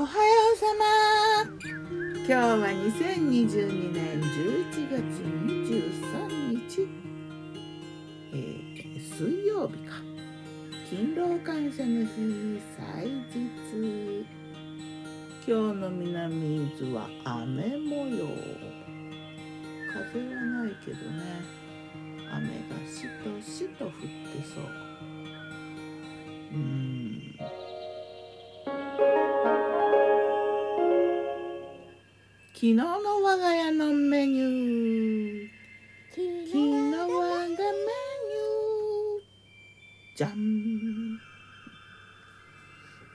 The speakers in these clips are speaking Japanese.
おはようさま。今日は2022年11月23日、えー、水曜日か。勤労感謝の日祭日今日の南伊豆は雨模様。風はないけどね。雨がしとしと降ってそう。うん。昨日の我が家のメニュー。昨日我がメニュー。じゃん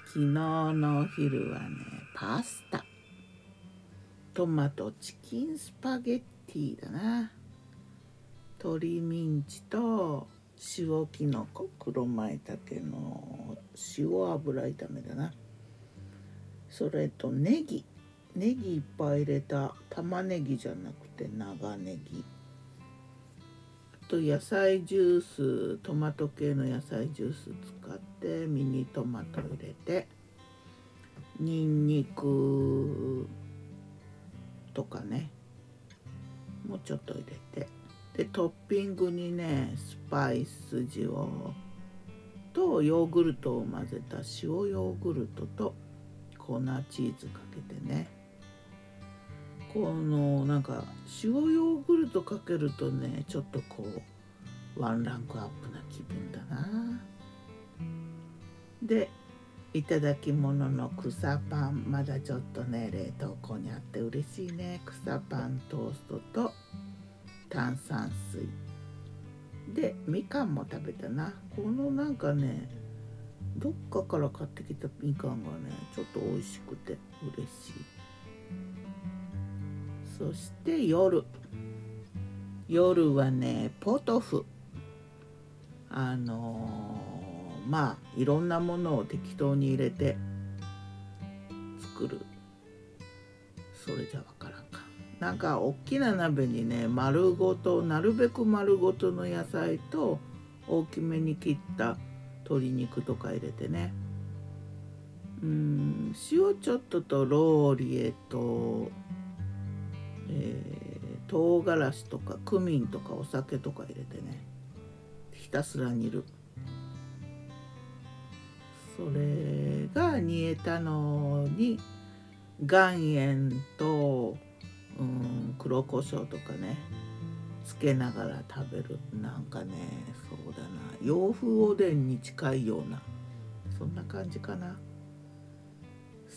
昨日のお昼はねパスタ。トマトチキンスパゲッティだな。鶏ミンチと塩きのこ黒舞茸の塩油炒めだな。それとネギネギいっぱい入れた玉ねぎじゃなくて長ネギ。あと野菜ジューストマト系の野菜ジュース使ってミニトマト入れてにんにくとかねもうちょっと入れて。でトッピングにねスパイス塩とヨーグルトを混ぜた塩ヨーグルトと粉チーズかけてね。このなんか塩ヨーグルトかけるとねちょっとこうワンランクアップな気分だな。でいただき物の草パンまだちょっとね冷凍庫にあって嬉しいね。草パントーストと炭酸水。でみかんも食べたな。このなんかねどっかから買ってきたみかんがねちょっと美味しくて嬉しい。そして夜。夜はねポトフ。あのー、まあいろんなものを適当に入れて作る。それじゃわからんか。なんか大きな鍋にね丸ごとなるべく丸ごとの野菜と大きめに切った鶏肉とか入れてね。うん塩ちょっととローリエとえー、唐辛子とかクミンとかお酒とか入れてね。ひたすら煮る。それが煮えたのに岩塩と、うん、黒胡椒とかね。つけながら食べる。なんかねそうだな。洋風おでんに近いような。そんな感じかな。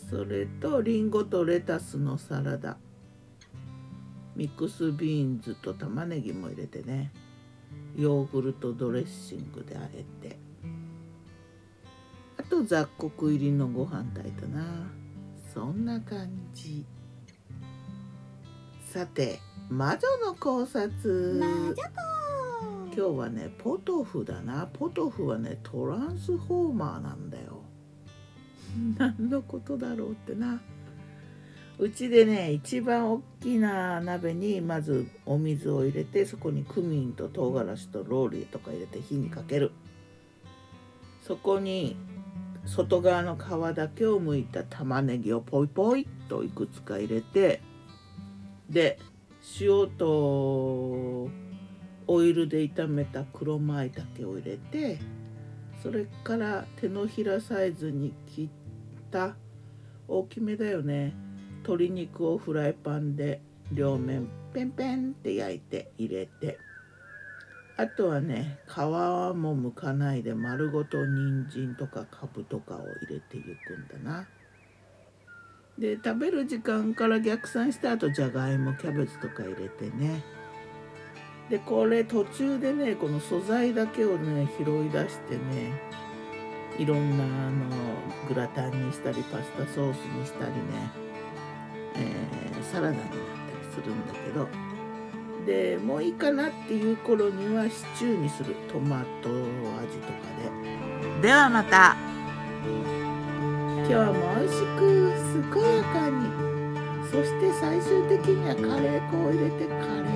それとりんごとレタスのサラダ。ミックスビーンズと玉ねぎも入れてね。ヨーグルトドレッシングであえて。あと雑穀入りのご飯炊いたな。そんな感じ。さて魔女の考察。今日はねポトフだな。ポトフはねトランスフォーマーなんだよ。何のことだろうってなうちでね一番大きな鍋にまずお水を入れてそこにクミンと唐辛子とローリエとか入れて火にかける。そこに外側の皮だけを剥いた玉ねぎをポイポイといくつか入れてで塩とオイルで炒めた黒舞茸を入れてそれから手のひらサイズに切った大きめだよね。鶏肉をフライパンで両面ペンペンって焼いて入れて。あとはね皮も剥かないで丸ごと人参とかかぶとかを入れていくんだな。で食べる時間から逆算してあとじゃがいもキャベツとか入れてね。でこれ途中でねこの素材だけをね拾い出してねいろんなあのグラタンにしたりパスタソースにしたりね。えー、サラダになったりするんだけど。でもういいかなっていう頃にはシチューにするトマト味とかで。ではまた。今日も美味しく健やかに。そして最終的にはカレー粉を入れてカレー。に